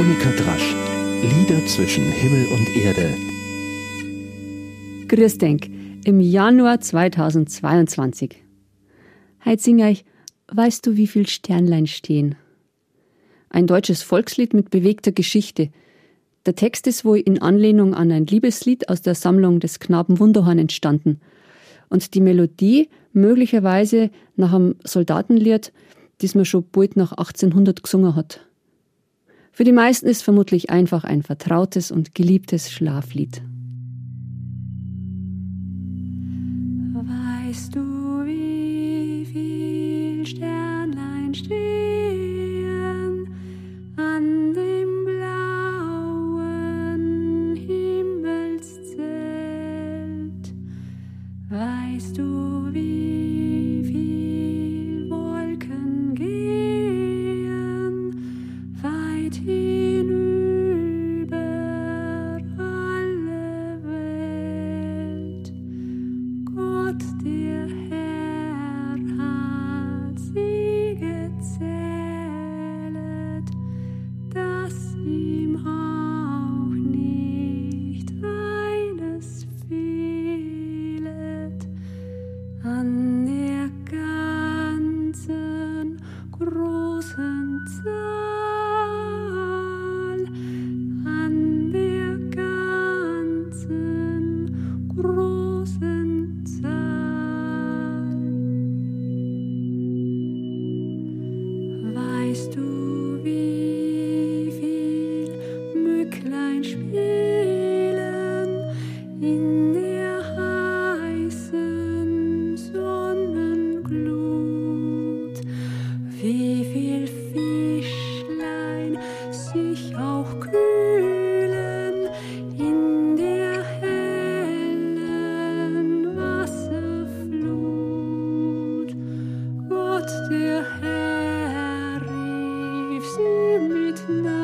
Monika Drasch. Lieder zwischen Himmel und Erde. Grüß denk, im Januar 2022. Heute singe ich Weißt du, wie viel Sternlein stehen? Ein deutsches Volkslied mit bewegter Geschichte. Der Text ist wohl in Anlehnung an ein Liebeslied aus der Sammlung des Knaben Wunderhorn entstanden. Und die Melodie möglicherweise nach einem Soldatenlied, das man schon bald nach 1800 gesungen hat. Für die meisten ist vermutlich einfach ein vertrautes und geliebtes Schlaflied. Weißt du, großen tonight.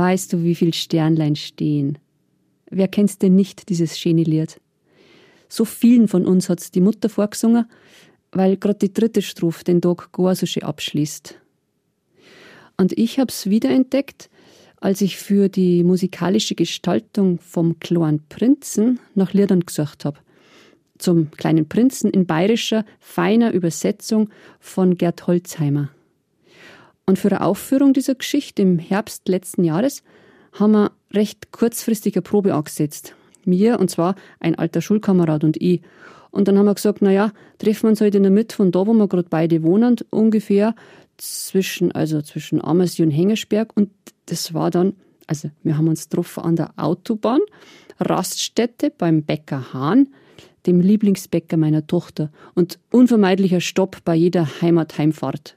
Weißt du, wie viel Sternlein stehen? Wer kennt's denn nicht, dieses schöne Lied? So vielen von uns hat's die Mutter vorgesungen, weil grad die dritte Strophe den Tag gar so schön abschließt. Und ich hab's wiederentdeckt, als ich für die musikalische Gestaltung vom kleinen Prinzen nach Liedern gesucht hab. Zum kleinen Prinzen in bayerischer, feiner Übersetzung von Gerd Holzheimer. Und für eine Aufführung dieser Geschichte im Herbst letzten Jahres haben wir recht kurzfristig eine Probe angesetzt. Mir, und zwar ein alter Schulkamerad und ich. Und dann haben wir gesagt, na ja, treffen wir uns halt in der Mitte von da, wo wir gerade beide wohnen, ungefähr zwischen, also zwischen Ammersee und Hengersberg. Und das war dann, also wir haben uns getroffen an der Autobahn, Raststätte beim Bäcker Hahn, dem Lieblingsbäcker meiner Tochter und unvermeidlicher Stopp bei jeder Heimatheimfahrt.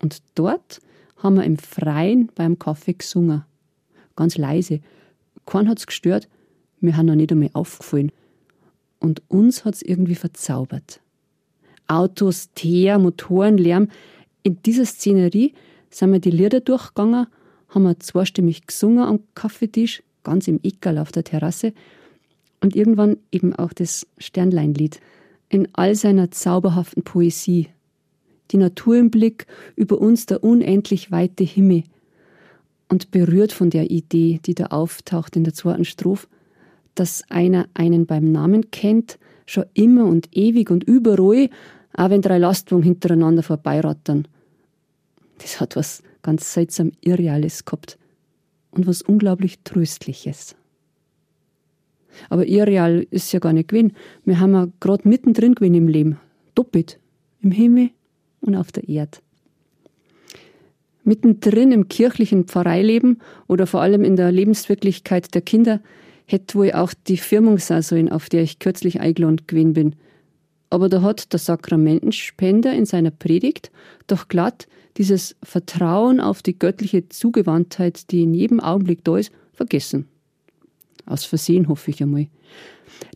Und dort haben wir im Freien beim Kaffee gesungen. Ganz leise. Kein hat's gestört, mir haben noch nicht einmal aufgefallen. Und uns hat's irgendwie verzaubert. Autos, Teer, Motorenlärm. In dieser Szenerie sind wir die Lieder durchgegangen, haben wir zweistimmig gesungen am Kaffeetisch, ganz im Eckerl auf der Terrasse und irgendwann eben auch das Sternleinlied in all seiner zauberhaften Poesie. Die Natur im Blick, über uns der unendlich weite Himmel. Und berührt von der Idee, die da auftaucht in der zweiten Strophe, dass einer einen beim Namen kennt, schon immer und ewig und überall, auch wenn drei Lastwagen hintereinander vorbeirattern. Das hat was ganz seltsam Irreales gehabt und was unglaublich Tröstliches. Aber irreal ist ja gar nicht gewesen. Wir haben ja gerade mittendrin gewesen im Leben. Doppelt. Im Himmel und auf der Erde. Mittendrin im kirchlichen Pfarreileben oder vor allem in der Lebenswirklichkeit der Kinder hätte wohl auch die Firmungssaison, auf der ich kürzlich eingeladen gewesen bin. Aber da hat der Sakramentenspender in seiner Predigt doch glatt dieses Vertrauen auf die göttliche Zugewandtheit, die in jedem Augenblick da ist, vergessen. Aus Versehen hoffe ich einmal.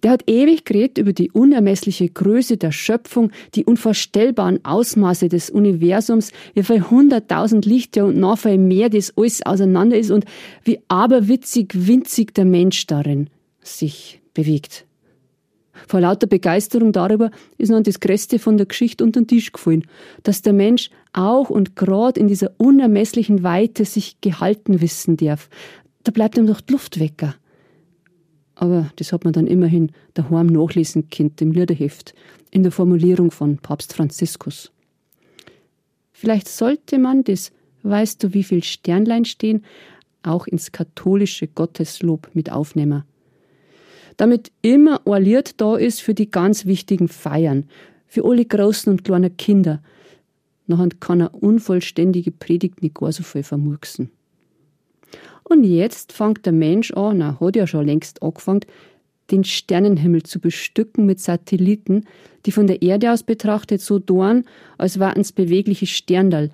Der hat ewig geredet über die unermessliche Größe der Schöpfung, die unvorstellbaren Ausmaße des Universums, wie viel hunderttausend Lichtjahre und noch viel mehr das alles auseinander ist und wie aberwitzig winzig der Mensch darin sich bewegt. Vor lauter Begeisterung darüber ist nun das Größte von der Geschichte unter den Tisch gefallen, dass der Mensch auch und gerade in dieser unermesslichen Weite sich gehalten wissen darf. Da bleibt ihm doch die Luft wecker. Aber das hat man dann immerhin daheim nachlesen können im Liederheft, in der Formulierung von Papst Franziskus. Vielleicht sollte man das Weißt du, wie viel Sternlein stehen, auch ins katholische Gotteslob mit aufnehmen. Damit immer Lied da ist für die ganz wichtigen Feiern, für alle großen und kleinen Kinder. Nachher kann eine unvollständige Predigt nicht gar so viel vermurksen. Und jetzt fängt der Mensch an, na, hat ja schon längst angefangen, den Sternenhimmel zu bestücken mit Satelliten, die von der Erde aus betrachtet so dorn, als wären es bewegliche Sterndal.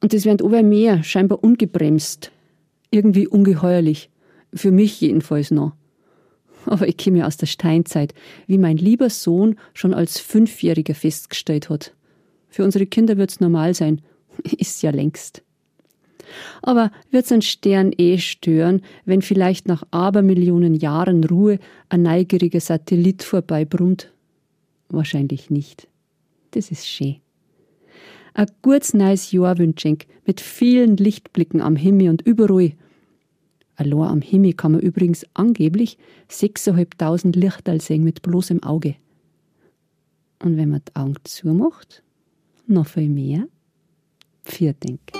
Und das während ober Meer scheinbar ungebremst. Irgendwie ungeheuerlich. Für mich jedenfalls noch. Aber ich komme ja aus der Steinzeit, wie mein lieber Sohn schon als Fünfjähriger festgestellt hat. Für unsere Kinder wird's normal sein. Ist ja längst. Aber wird's ein Stern eh stören, wenn vielleicht nach Abermillionen Jahren Ruhe ein neugieriger Satellit vorbeibrummt? Wahrscheinlich nicht. Das ist schön. Ein gutes neues Jahr wünsch mit vielen Lichtblicken am Himmel und überall. Allein am Himmel kann man übrigens angeblich 6.500 Lichterl sehen mit bloßem Auge. Und wenn man die Augen zumacht, noch viel mehr. Vier denken.